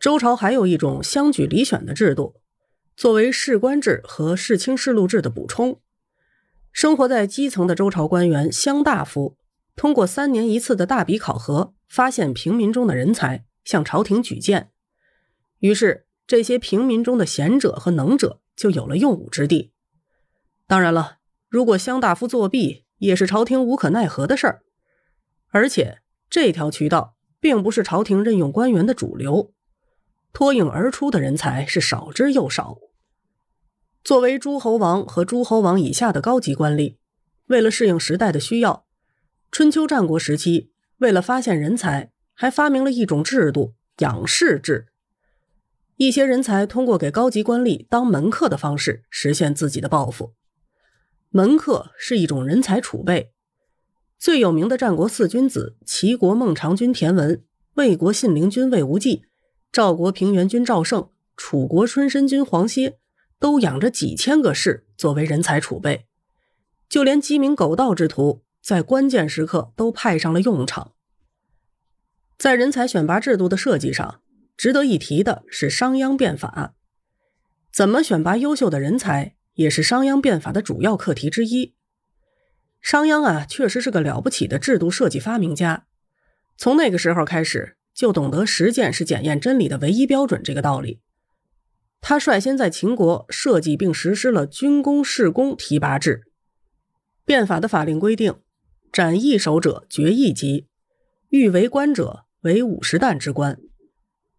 周朝还有一种乡举里选的制度，作为士官制和世卿世禄制的补充。生活在基层的周朝官员乡大夫，通过三年一次的大比考核，发现平民中的人才，向朝廷举荐。于是，这些平民中的贤者和能者就有了用武之地。当然了，如果乡大夫作弊，也是朝廷无可奈何的事儿。而且，这条渠道并不是朝廷任用官员的主流，脱颖而出的人才是少之又少。作为诸侯王和诸侯王以下的高级官吏，为了适应时代的需要，春秋战国时期，为了发现人才，还发明了一种制度——养士制。一些人才通过给高级官吏当门客的方式，实现自己的抱负。门客是一种人才储备。最有名的战国四君子：齐国孟尝君田文，魏国信陵君魏无忌，赵国平原君赵胜，楚国春申君黄歇。都养着几千个士作为人才储备，就连鸡鸣狗盗之徒，在关键时刻都派上了用场。在人才选拔制度的设计上，值得一提的是商鞅变法。怎么选拔优秀的人才，也是商鞅变法的主要课题之一。商鞅啊，确实是个了不起的制度设计发明家。从那个时候开始，就懂得实践是检验真理的唯一标准这个道理。他率先在秦国设计并实施了军功士功提拔制。变法的法令规定，斩一首者爵一级，欲为官者为五十担之官；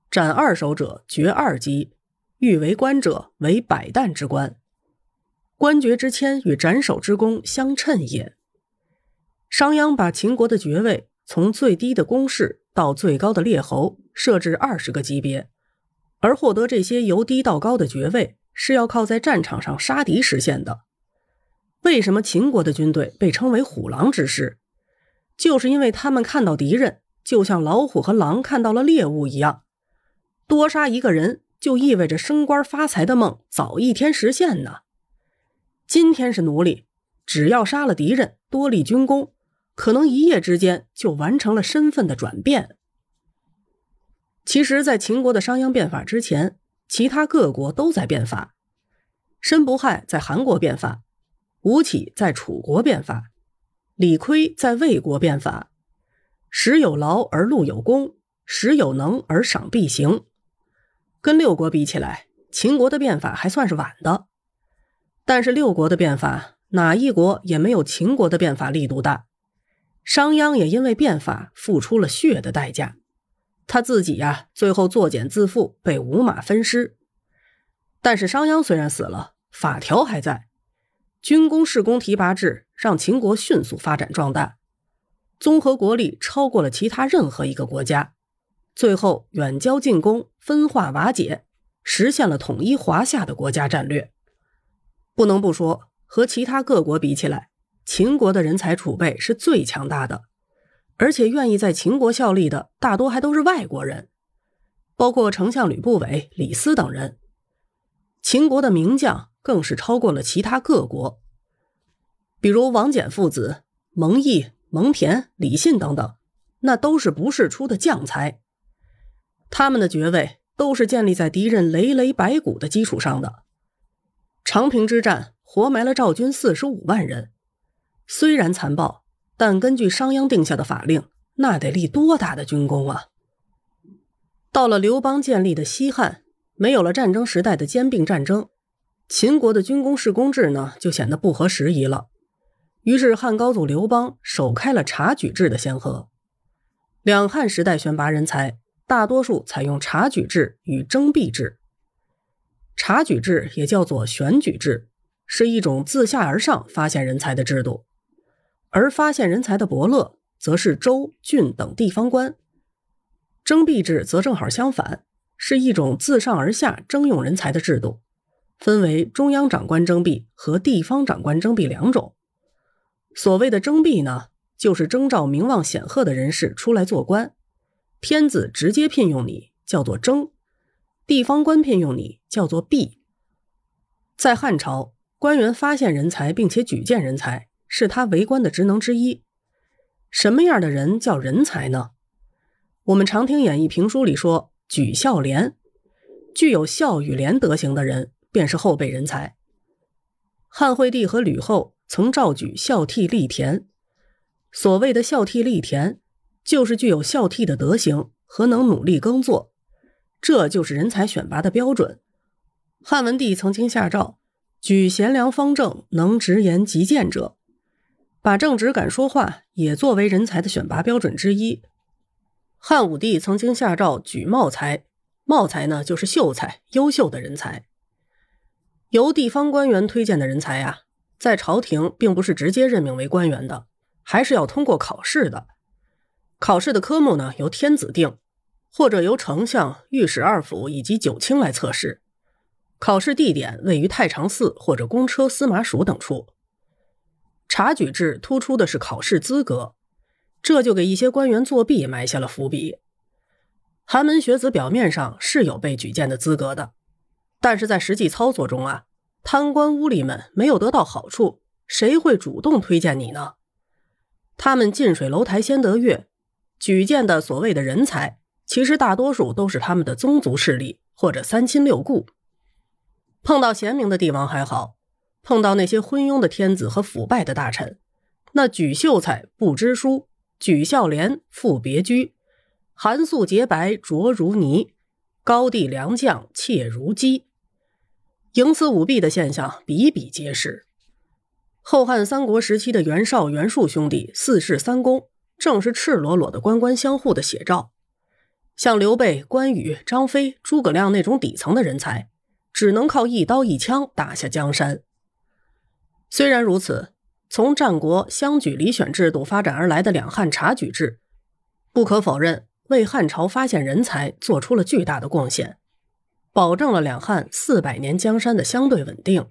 斩二首者爵二级，欲为官者为百担之官。官爵之谦与斩首之功相称也。商鞅把秦国的爵位从最低的公士到最高的列侯设置二十个级别。而获得这些由低到高的爵位，是要靠在战场上杀敌实现的。为什么秦国的军队被称为虎狼之师？就是因为他们看到敌人，就像老虎和狼看到了猎物一样。多杀一个人，就意味着升官发财的梦早一天实现呢。今天是奴隶，只要杀了敌人，多立军功，可能一夜之间就完成了身份的转变。其实，在秦国的商鞅变法之前，其他各国都在变法。申不害在韩国变法，吴起在楚国变法，李悝在魏国变法。时有劳而禄有功，时有能而赏必行。跟六国比起来，秦国的变法还算是晚的。但是六国的变法，哪一国也没有秦国的变法力度大。商鞅也因为变法付出了血的代价。他自己呀，最后作茧自缚，被五马分尸。但是商鞅虽然死了，法条还在。军功士功提拔制让秦国迅速发展壮大，综合国力超过了其他任何一个国家。最后远交近攻，分化瓦解，实现了统一华夏的国家战略。不能不说，和其他各国比起来，秦国的人才储备是最强大的。而且愿意在秦国效力的大多还都是外国人，包括丞相吕不韦、李斯等人。秦国的名将更是超过了其他各国，比如王翦父子、蒙毅、蒙恬、李信等等，那都是不世出的将才。他们的爵位都是建立在敌人累累白骨的基础上的。长平之战活埋了赵军四十五万人，虽然残暴。但根据商鞅定下的法令，那得立多大的军功啊！到了刘邦建立的西汉，没有了战争时代的兼并战争，秦国的军功士功制呢，就显得不合时宜了。于是汉高祖刘邦首开了察举制的先河。两汉时代选拔人才，大多数采用察举制与征辟制。察举制也叫做选举制，是一种自下而上发现人才的制度。而发现人才的伯乐，则是州、郡等地方官；征辟制则正好相反，是一种自上而下征用人才的制度，分为中央长官征辟和地方长官征辟两种。所谓的征辟呢，就是征召名望显赫的人士出来做官，天子直接聘用你，叫做征；地方官聘用你，叫做辟。在汉朝，官员发现人才并且举荐人才。是他为官的职能之一。什么样的人叫人才呢？我们常听演义评书里说，举孝廉，具有孝与廉德行的人便是后辈人才。汉惠帝和吕后曾召举孝悌立田，所谓的孝悌立田，就是具有孝悌的德行和能努力耕作，这就是人才选拔的标准。汉文帝曾经下诏，举贤良方正、能直言极谏者。把正直敢说话也作为人才的选拔标准之一。汉武帝曾经下诏举茂才，茂才呢就是秀才、优秀的人才。由地方官员推荐的人才呀，在朝廷并不是直接任命为官员的，还是要通过考试的。考试的科目呢由天子定，或者由丞相、御史二府以及九卿来测试。考试地点位于太常寺或者公车司马署等处。察举制突出的是考试资格，这就给一些官员作弊埋下了伏笔。寒门学子表面上是有被举荐的资格的，但是在实际操作中啊，贪官污吏们没有得到好处，谁会主动推荐你呢？他们近水楼台先得月，举荐的所谓的人才，其实大多数都是他们的宗族势力或者三亲六故。碰到贤明的帝王还好。碰到那些昏庸的天子和腐败的大臣，那举秀才不知书，举孝廉复别居，寒素洁白浊如泥，高第良将怯如鸡，营私舞弊的现象比比皆是。后汉三国时期的袁绍、袁术兄弟四世三公，正是赤裸裸的官官相护的写照。像刘备、关羽、张飞、诸葛亮那种底层的人才，只能靠一刀一枪打下江山。虽然如此，从战国乡举里选制度发展而来的两汉察举制，不可否认为汉朝发现人才做出了巨大的贡献，保证了两汉四百年江山的相对稳定。